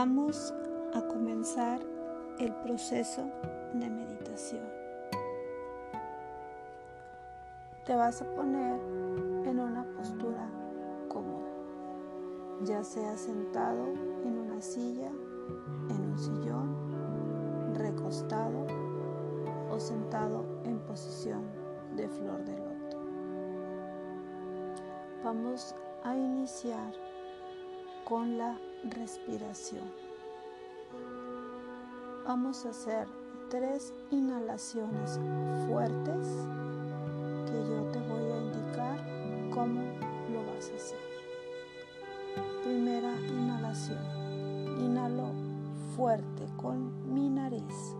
Vamos a comenzar el proceso de meditación. Te vas a poner en una postura cómoda, ya sea sentado en una silla, en un sillón, recostado o sentado en posición de flor de loto. Vamos a iniciar con la respiración. Vamos a hacer tres inhalaciones fuertes que yo te voy a indicar cómo lo vas a hacer. Primera inhalación. Inhalo fuerte con mi nariz.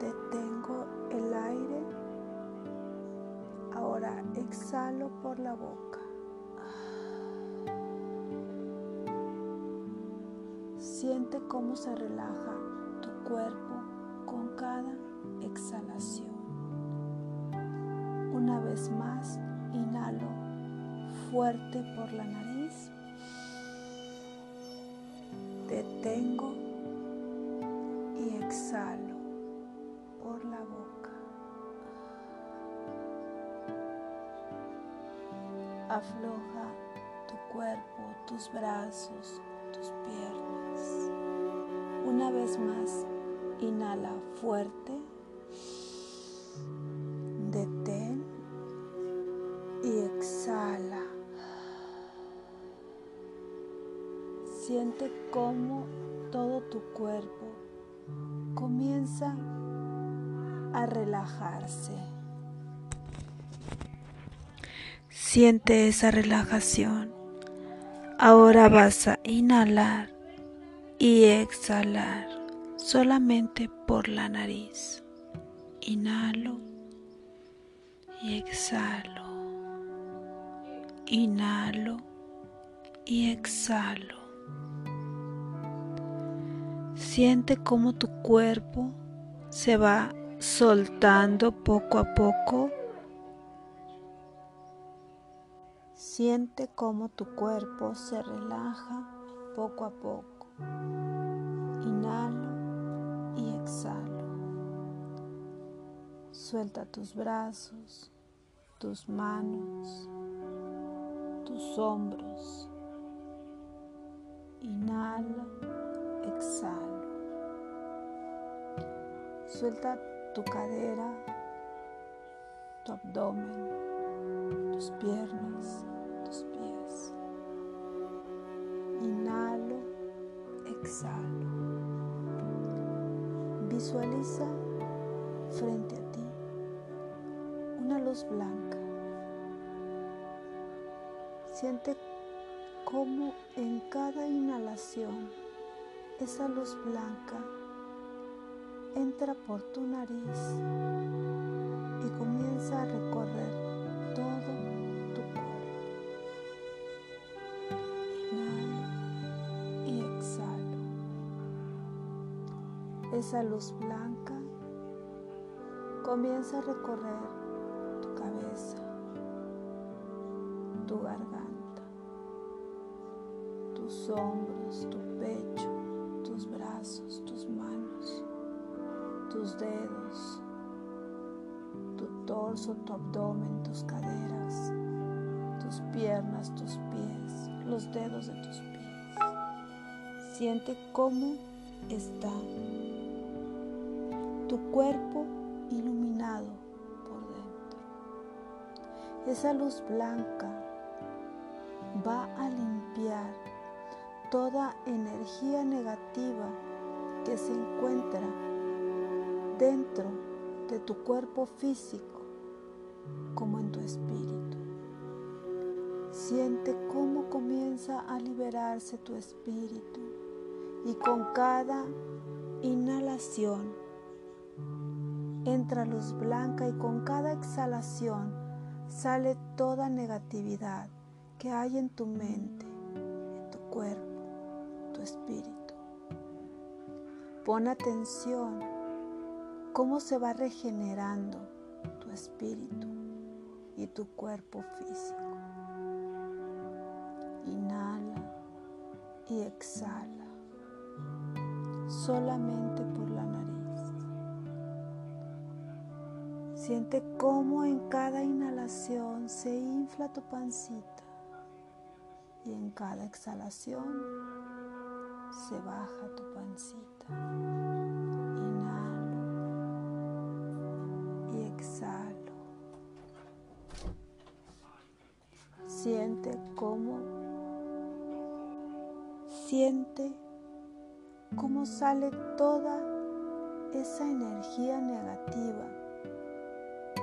Detengo el aire. Ahora exhalo por la boca. Siente cómo se relaja tu cuerpo con cada exhalación. Una vez más, inhalo fuerte por la nariz. Detengo y exhalo por la boca. Afloja tu cuerpo, tus brazos, tus piernas. Una vez más, inhala fuerte, detén y exhala. Siente cómo todo tu cuerpo comienza a relajarse. Siente esa relajación. Ahora vas a inhalar y exhalar solamente por la nariz. Inhalo y exhalo. Inhalo y exhalo. Siente cómo tu cuerpo se va soltando poco a poco Siente cómo tu cuerpo se relaja poco a poco. Inhalo y exhalo. Suelta tus brazos, tus manos, tus hombros. Inhalo, exhalo. Suelta tu cadera, tu abdomen, tus piernas, Visualiza frente a ti una luz blanca. Siente cómo en cada inhalación esa luz blanca entra por tu nariz y comienza a recorrer Esa luz blanca comienza a recorrer tu cabeza, tu garganta, tus hombros, tu pecho, tus brazos, tus manos, tus dedos, tu torso, tu abdomen, tus caderas, tus piernas, tus pies, los dedos de tus pies. Siente cómo está tu cuerpo iluminado por dentro. Esa luz blanca va a limpiar toda energía negativa que se encuentra dentro de tu cuerpo físico como en tu espíritu. Siente cómo comienza a liberarse tu espíritu y con cada inhalación entra luz blanca y con cada exhalación sale toda negatividad que hay en tu mente, en tu cuerpo, tu espíritu. Pon atención cómo se va regenerando tu espíritu y tu cuerpo físico. Inhala y exhala solamente por Siente cómo en cada inhalación se infla tu pancita y en cada exhalación se baja tu pancita. Inhalo y exhalo. Siente cómo siente cómo sale toda esa energía negativa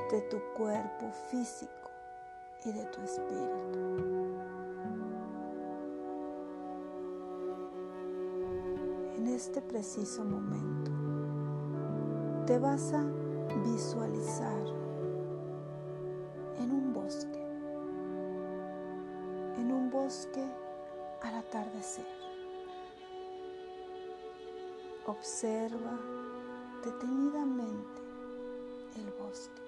de tu cuerpo físico y de tu espíritu. En este preciso momento te vas a visualizar en un bosque, en un bosque al atardecer. Observa detenidamente el bosque.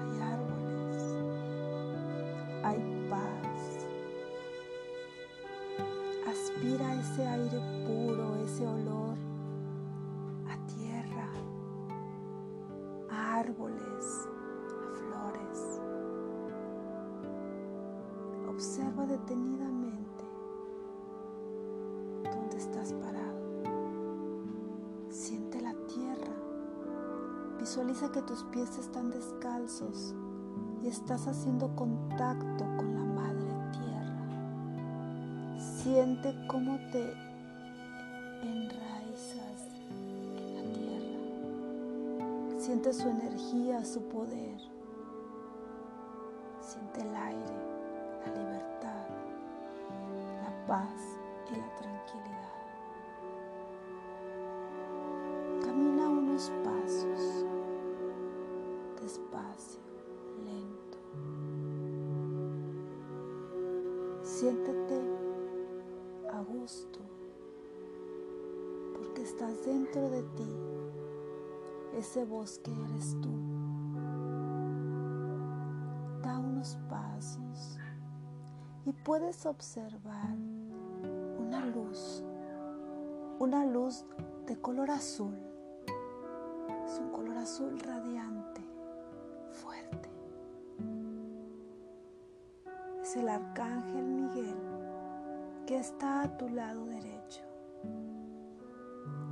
Hay árboles, hay paz. Aspira ese aire puro, ese olor a tierra, a árboles, a flores. Observa detenidamente dónde estás parado. Visualiza que tus pies están descalzos y estás haciendo contacto con la madre tierra. Siente cómo te enraizas en la tierra. Siente su energía, su poder. Puedes observar una luz, una luz de color azul. Es un color azul radiante es el arcángel Miguel que está a tu lado derecho.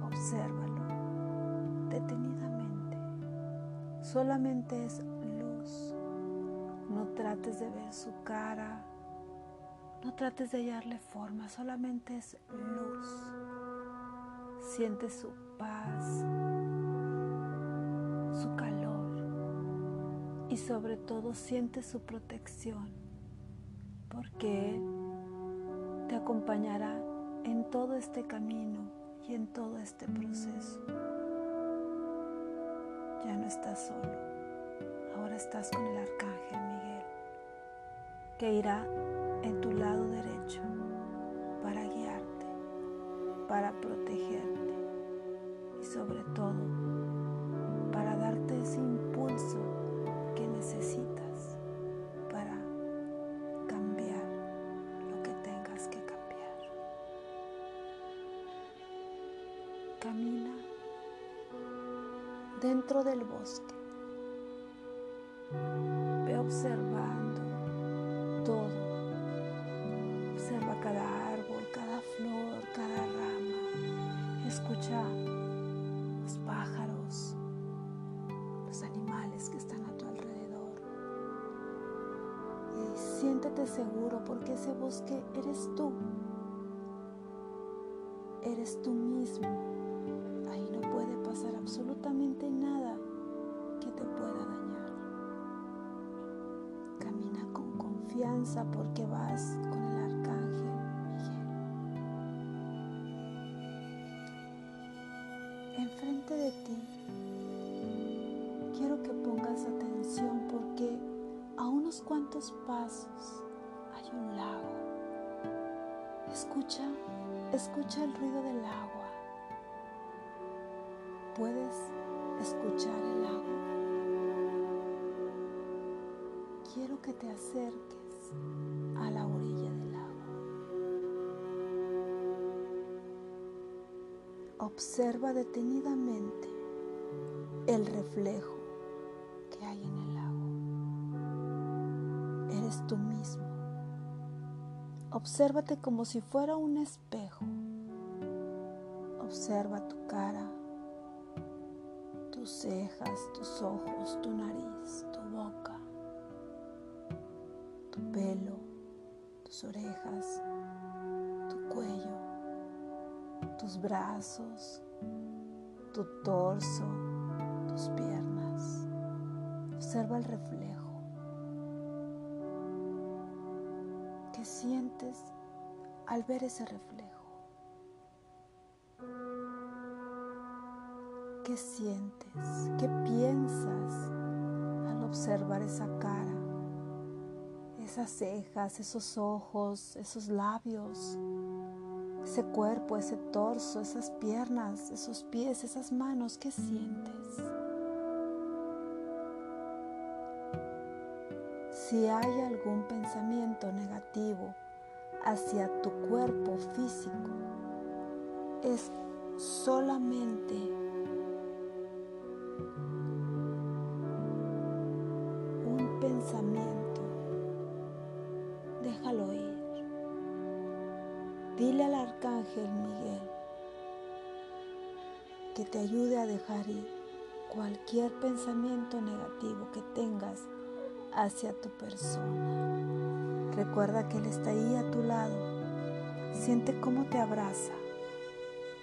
Obsérvalo detenidamente. Solamente es luz. No trates de ver su cara. No trates de hallarle forma. Solamente es luz. Siente su paz, su calor y sobre todo siente su protección porque Él te acompañará en todo este camino y en todo este proceso. Ya no estás solo, ahora estás con el Arcángel Miguel, que irá en tu lado derecho para guiarte, para protegerte y sobre todo para darte ese impulso que necesitas camina dentro del bosque. Ve observando todo. Cada árbol, cada flor, cada rama. Escucha los pájaros, los animales que están a tu alrededor. Y siéntete seguro porque ese bosque eres tú. Eres tú mismo absolutamente nada que te pueda dañar. Camina con confianza porque vas pasos hay un lago. Escucha, escucha el ruido del agua. ¿Puedes escuchar el lago? Quiero que te acerques a la orilla del lago. Observa detenidamente el reflejo que hay en el Eres tú mismo. Obsérvate como si fuera un espejo. Observa tu cara, tus cejas, tus ojos, tu nariz, tu boca, tu pelo, tus orejas, tu cuello, tus brazos, tu torso, tus piernas. Observa el reflejo. Sientes al ver ese reflejo? ¿Qué sientes? ¿Qué piensas al observar esa cara? Esas cejas, esos ojos, esos labios, ese cuerpo, ese torso, esas piernas, esos pies, esas manos, ¿qué sientes? Si hay algún pensamiento negativo hacia tu cuerpo físico, es solamente pensamiento, déjalo ir. Dile al arcángel Miguel que te ayude a dejar ir cualquier pensamiento negativo que tengas hacia tu persona. Recuerda que Él está ahí a tu lado. Siente cómo te abraza,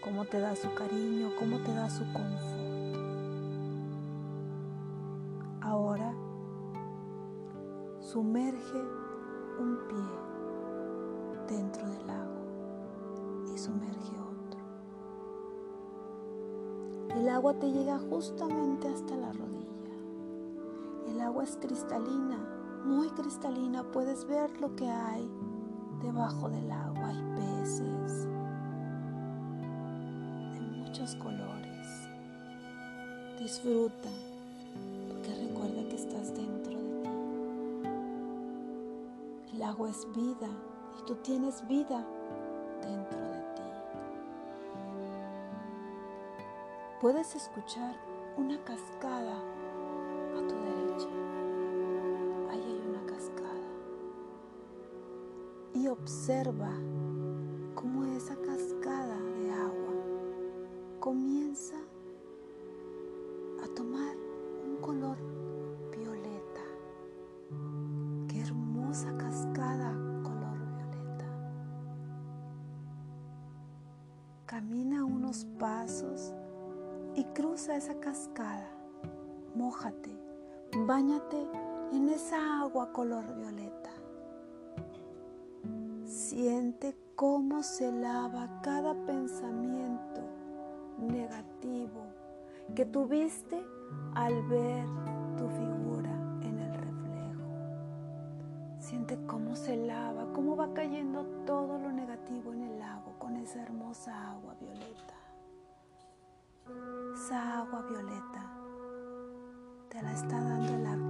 cómo te da su cariño, cómo te da su confort. Ahora sumerge un pie dentro del lago y sumerge otro. El agua te llega justamente hasta la rodilla. El agua es cristalina, muy cristalina. Puedes ver lo que hay debajo del agua. Hay peces de muchos colores. Disfruta porque recuerda que estás dentro el agua es vida y tú tienes vida dentro de ti. Puedes escuchar una cascada observa Siente cómo se lava cada pensamiento negativo que tuviste al ver tu figura Siente cómo se lava, cómo va cayendo todo lo negativo en el lago con esa hermosa agua violeta. Esa agua violeta te la está dando el arcángel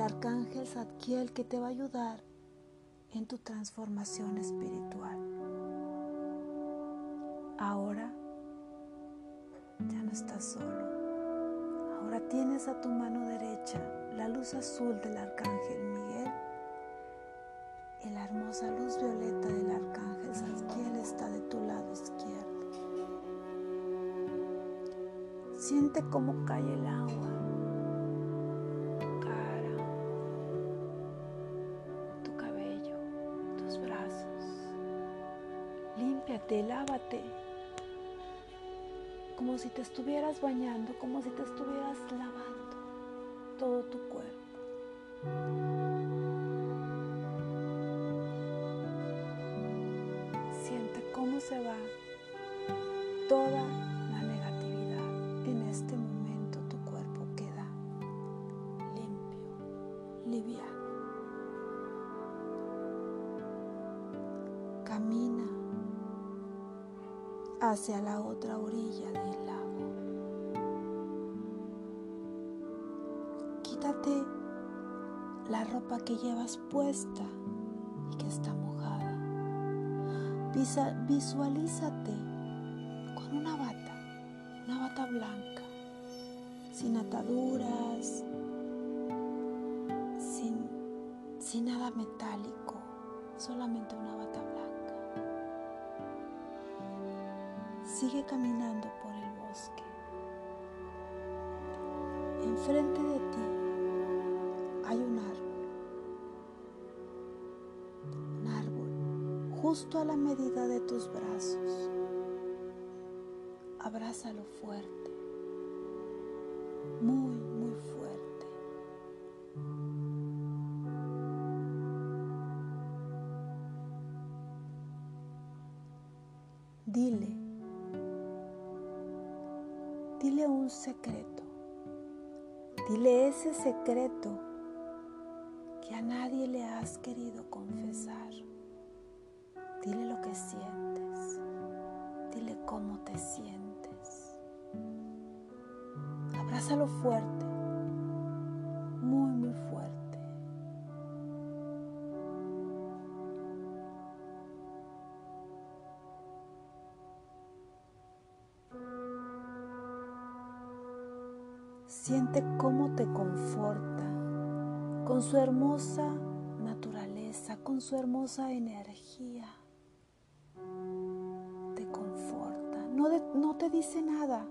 El arcángel Zadkiel que te va a ayudar en tu transformación espiritual. Ahora ya no estás solo. Ahora tienes a tu mano derecha la luz azul del arcángel Miguel y la hermosa luz violeta del arcángel Zadkiel está de tu lado izquierdo. Siente cómo cae el agua, Lávate como si te estuvieras bañando, como si te estuvieras lavando todo tu cuerpo. Hacia la otra orilla del lago. Quítate la ropa que llevas puesta y que está mojada. visualízate con una bata, una bata blanca, sin ataduras, sin, sin nada metálico, solamente Sigue caminando por el bosque. Enfrente de ti hay un árbol. Un árbol justo a la medida de tus brazos. Abrázalo fuerte. Siente cómo te conforta con su hermosa naturaleza, con su hermosa energía. Te conforta, no, no te dice nada,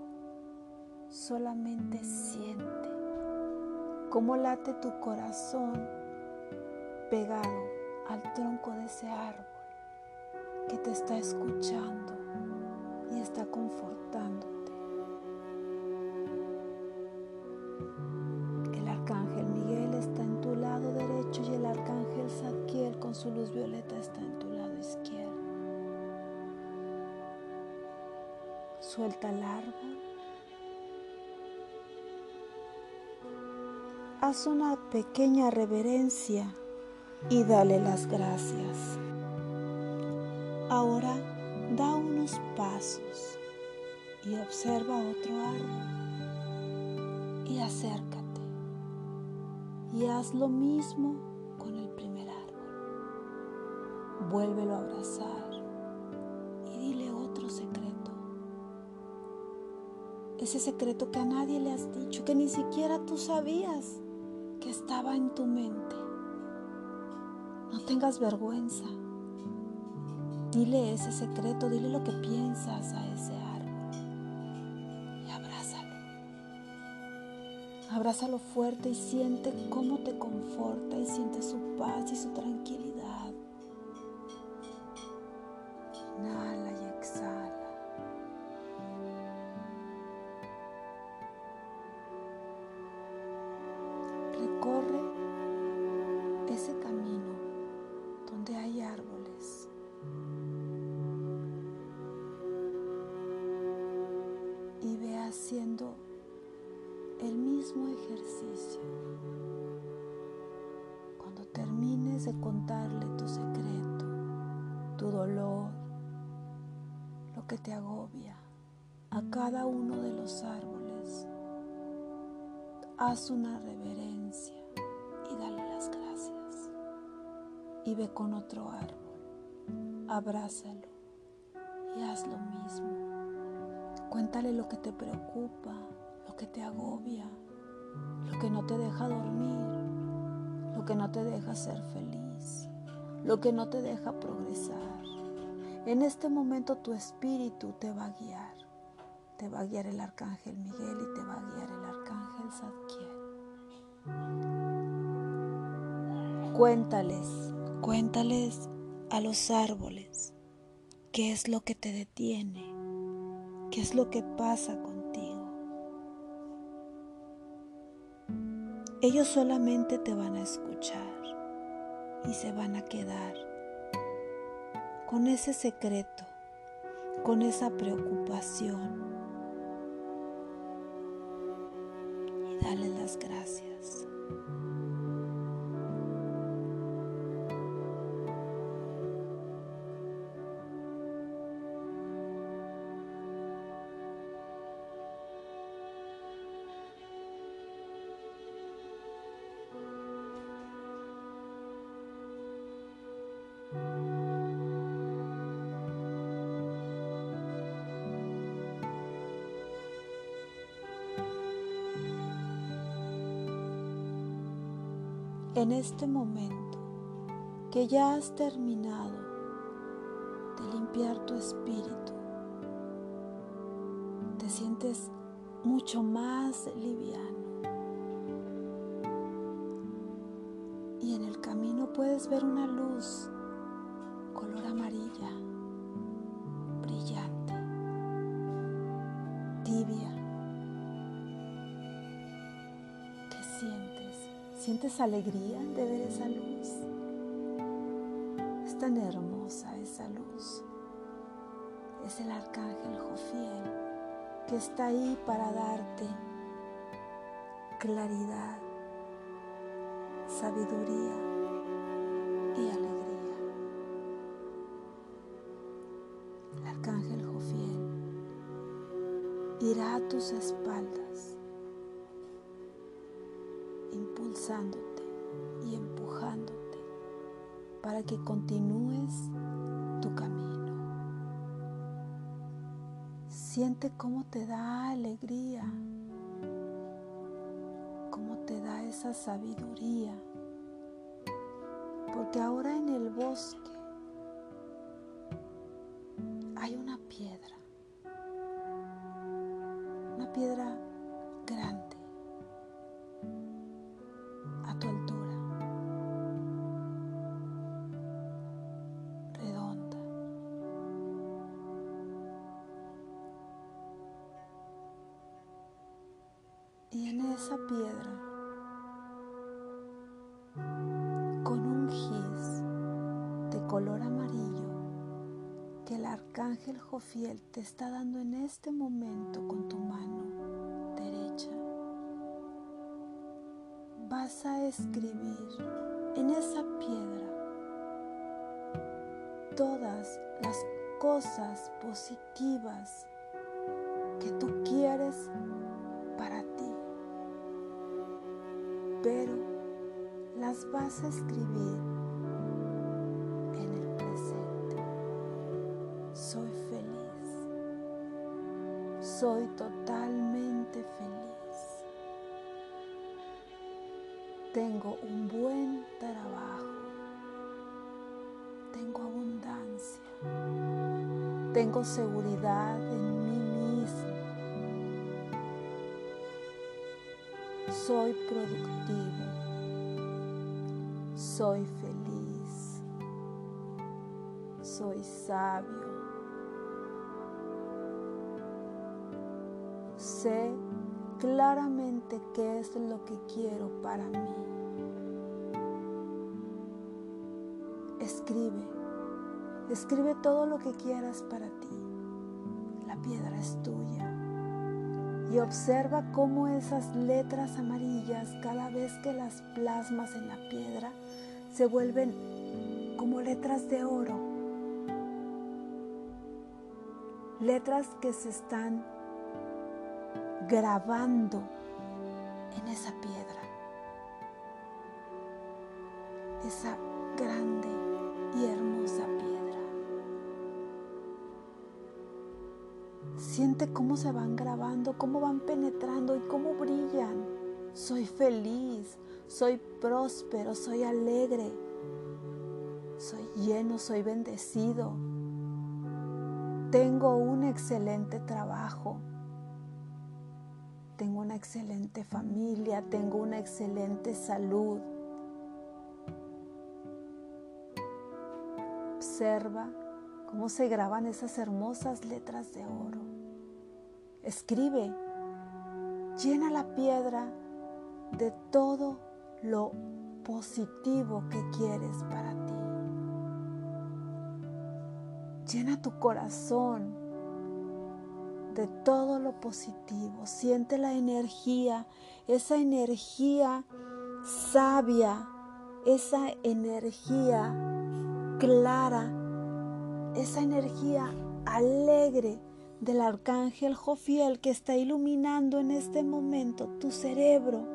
solamente siente cómo late tu corazón pegado al tronco de ese árbol que te está escuchando y está confortándote. Su luz violeta está en tu lado izquierdo. Suelta el árbol. Haz una pequeña reverencia y dale las gracias. Ahora da unos pasos y observa otro árbol y acércate y haz lo mismo Vuélvelo a abrazar y dile otro secreto. Ese secreto que a nadie le has dicho, que ni siquiera tú sabías que estaba en tu mente. No tengas vergüenza. Dile ese secreto, dile lo que piensas a ese árbol y abrázalo. Abrázalo fuerte y siente cómo te conforta y siente su paz y su tranquilidad. Árbol, abrázalo y haz lo mismo. Cuéntale lo que te preocupa, lo que te agobia, lo que no te deja dormir, lo que no te deja ser feliz, lo que no te deja progresar. En este momento tu espíritu te va a guiar. Te va a guiar el arcángel Miguel y te va a guiar el arcángel Zadkiel. Cuéntales, cuéntales a los árboles qué es lo que te detiene, qué es lo que pasa contigo. Ellos solamente te van a escuchar y se van a quedar con ese secreto, con esa preocupación. Y dale las gracias. En este momento que ya has terminado de limpiar tu espíritu, te sientes mucho más liviano. Y en el camino puedes ver una luz sientes? ¿Sientes alegría de ver esa luz? Es tan hermosa esa luz. Es el arcángel Jofiel que está ahí para darte claridad, sabiduría y alegría. El arcángel Jofiel irá a tus espaldas, y empujándote para que continúes tu camino. Siente cómo te da alegría, cómo te da esa sabiduría. Porque ahora en el bosque Te está dando en este momento con tu mano derecha. Vas a escribir en esa piedra todas las cosas positivas que tú quieres para ti pero las vas a escribir Soy totalmente feliz. Tengo un buen trabajo. Tengo abundancia. Tengo seguridad en mí mismo. Soy productivo. Soy feliz. Soy sabio. Sé claramente qué es lo que quiero para mí. Escribe. Escribe todo lo que quieras para ti. La piedra es tuya y observa cómo esas letras amarillas, cada vez que las plasmas en la piedra, se vuelven como letras de oro. Letras que se están grabando en esa piedra. Esa grande y hermosa piedra. Siente cómo se van grabando, cómo van penetrando y cómo brillan. Soy feliz, soy próspero, soy alegre, soy lleno, soy bendecido. Tengo un excelente trabajo. Tengo una excelente familia, tengo una excelente salud. Observa cómo se graban esas hermosas letras de oro. Escribe, llena la piedra de todo lo positivo que quieres para ti. Llena tu corazón de todo lo positivo. Siente la energía, esa energía sabia, esa energía clara esa energía alegre del arcángel Jofiel que está iluminando en este momento tu cerebro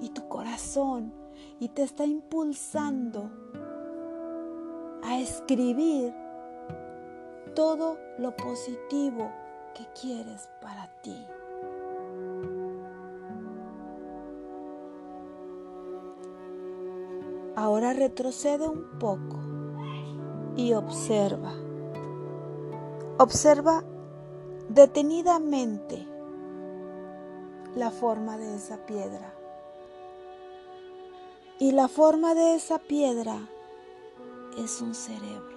y tu corazón y te está impulsando a escribir todo lo positivo que quieres para ti. Ahora retrocede un poco y observa. Observa detenidamente la forma de esa piedra. Y la forma de esa piedra es un cerebro.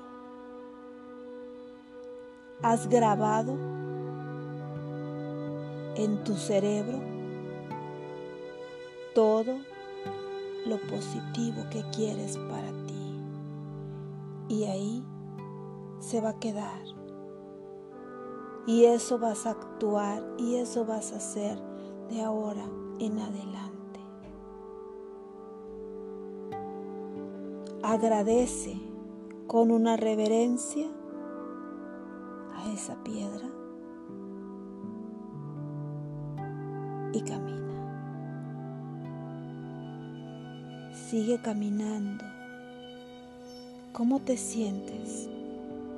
Has grabado en tu cerebro todo lo positivo que quieres para ti. Y ahí se va a quedar. Y eso vas a actuar y eso vas a hacer de ahora en adelante. Agradece con una reverencia a esa piedra y camina. Sigue caminando. ¿Cómo te sientes?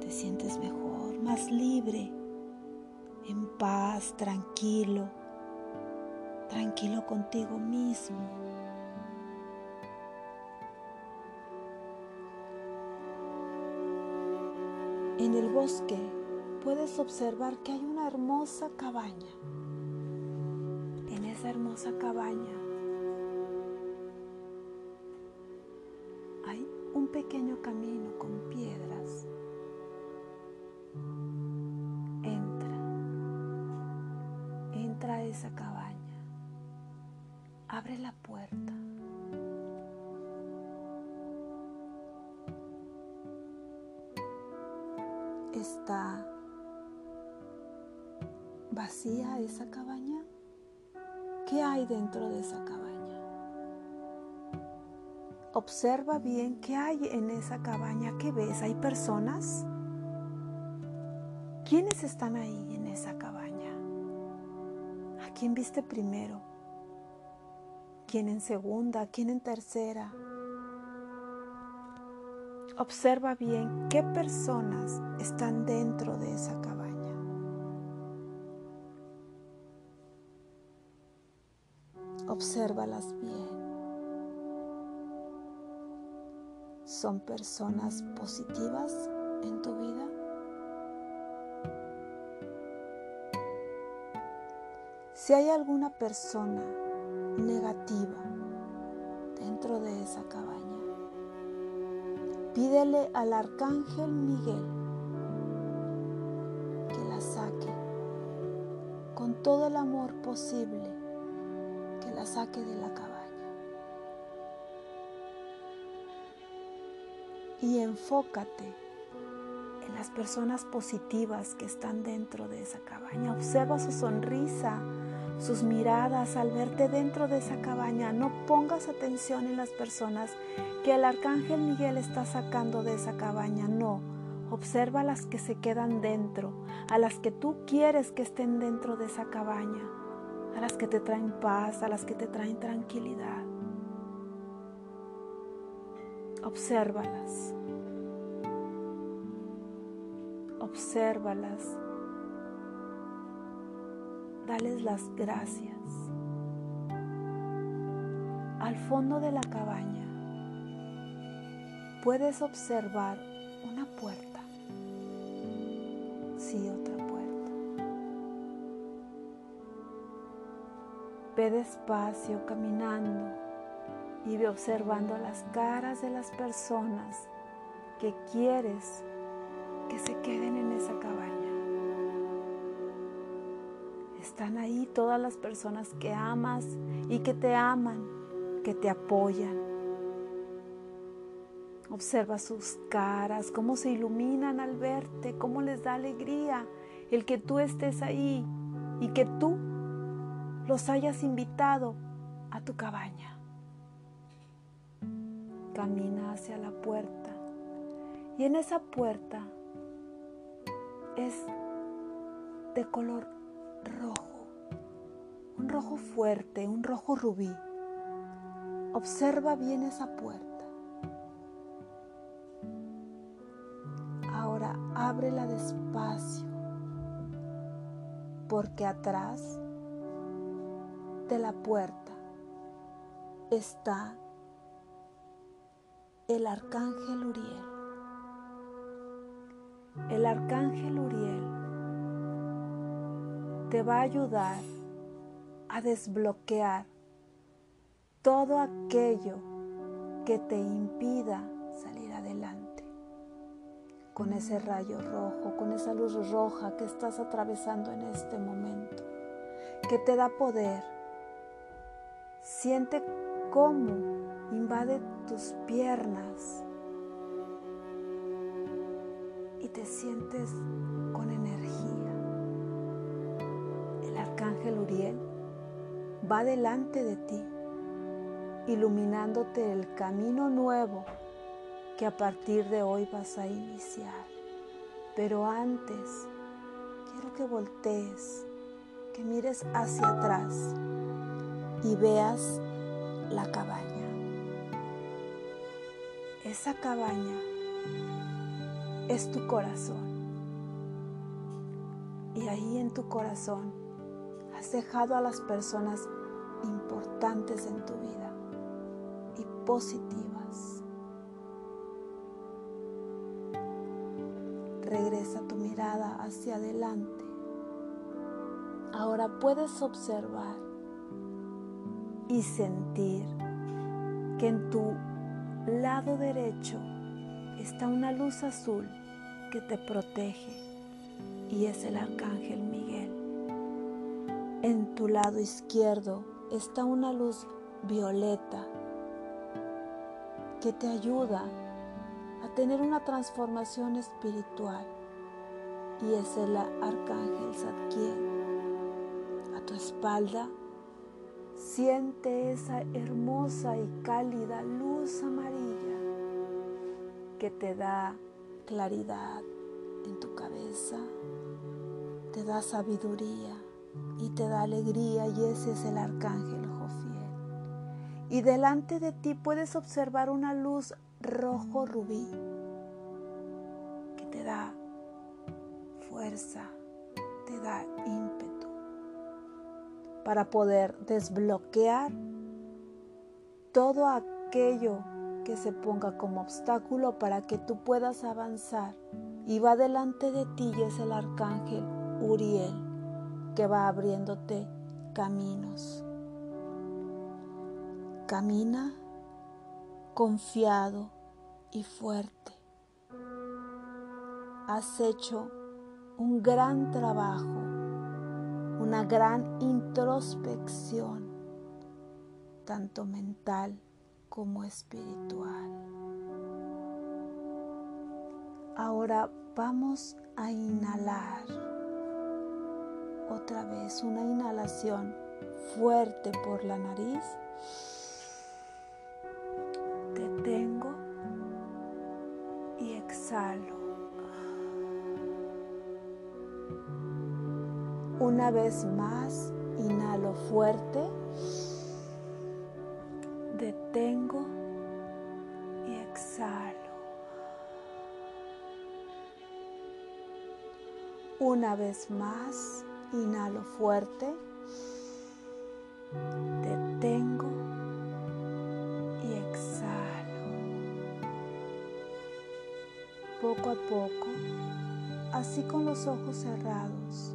¿Te sientes mejor, más libre, en paz, tranquilo? tranquilo contigo mismo. En el bosque puedes observar que hay una hermosa cabaña. Esa hermosa cabaña hay un pequeño camino con piedras. Entra, entra a esa cabaña. Abre la puerta. ¿Está vacía esa cabaña? ¿Qué hay dentro de esa cabaña? Observa bien qué hay en esa cabaña. ¿Qué ves? ¿Hay personas? ¿Quiénes están ahí en esa cabaña? ¿A quién viste primero? quién en segunda, quién en tercera. Observa bien qué personas están dentro de esa cabaña. Obsérvalas bien. ¿Son personas positivas en tu vida? Si hay alguna persona negativa dentro de esa cabaña. Pídele al arcángel Miguel que la saque con todo el amor posible, saque de la cabaña. Y enfócate en las personas positivas que están dentro de esa cabaña. Observa su sonrisa, sus miradas al verte dentro de esa cabaña. No pongas atención en las personas que el arcángel Miguel está sacando de esa cabaña. No, observa a las que se quedan dentro, a las que tú quieres que estén dentro de esa cabaña, a las que te traen paz, a las que te traen tranquilidad. Obsérvalas. Obsérvalas dales las gracias. Al fondo de la cabaña puedes observar una puerta. Sí, otra Ve despacio caminando y ve observando las caras de las personas que quieres que se queden en esa cabaña. Están ahí todas las personas que amas y que te aman, que te apoyan. Observa sus caras, cómo se iluminan al verte, cómo les da alegría el que tú estés ahí y que tú los hayas invitado a tu cabaña. Camina hacia la puerta y en esa puerta es de color rojo, un rojo fuerte, un rojo rubí. Observa bien esa puerta. Ahora ábrela despacio, porque atrás de la puerta está el arcángel Uriel. El arcángel Uriel te va a ayudar a desbloquear todo aquello que te impida salir adelante. Con ese rayo rojo, con esa luz roja que estás atravesando en este momento, que te da poder. Siente cómo invade tus piernas y te sientes con energía. El arcángel Uriel va delante de ti iluminándote el camino nuevo que a partir de hoy vas a iniciar. Pero antes, quiero que voltees, que mires hacia atrás y veas la cabaña. Esa cabaña es tu corazón. Y ahí en tu corazón has dejado a las personas importantes en tu vida positivas. Regresa tu mirada hacia adelante. Ahora puedes observar y sentir que en tu lado derecho está una luz azul que te protege y es el arcángel Miguel. En tu lado izquierdo está una luz violeta que te ayuda a tener una transformación espiritual y es el arcángel Zadkiel. A tu espalda siente esa hermosa y cálida luz amarilla que te da claridad en tu cabeza, te da sabiduría y te da alegría y ese es el arcángel y delante de ti puedes observar una luz rojo rubí que te da fuerza, te da ímpetu para poder desbloquear todo aquello que se ponga como obstáculo para que tú puedas avanzar. Y va delante de ti y es el arcángel Uriel que va abriéndote caminos. Camina confiado y fuerte. Has hecho un gran trabajo, una gran introspección, tanto mental como espiritual. Ahora vamos a inhalar otra vez una inhalación fuerte por la nariz Una vez más, inhalo fuerte. Detengo y exhalo. Una vez más, inhalo fuerte. Detengo poco a poco, así con los ojos cerrados,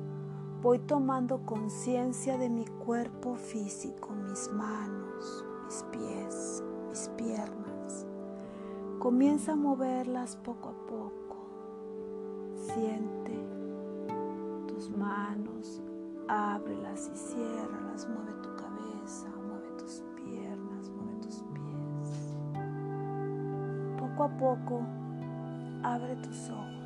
voy tomando conciencia de mi cuerpo físico, mis manos, mis pies, mis piernas. Comienza a moverlas poco a poco. Siente tus manos, ábrelas y ciérralas, mueve tu cabeza, mueve tus piernas, mueve tus pies. Poco a poco Abre tus ojos.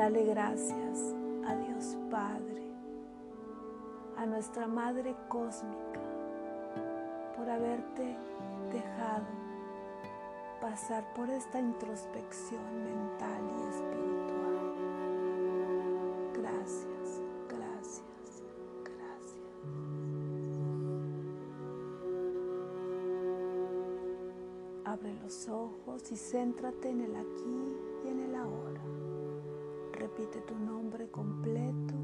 Dale gracias a Dios Padre, a nuestra Madre Cósmica, por haberte dejado pasar por esta introspección mental y espiritual. Gracias. Abre los ojos y céntrate en el aquí y en el ahora repite tu nombre completo.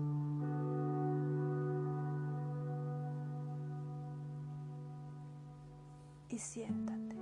Y siéntate.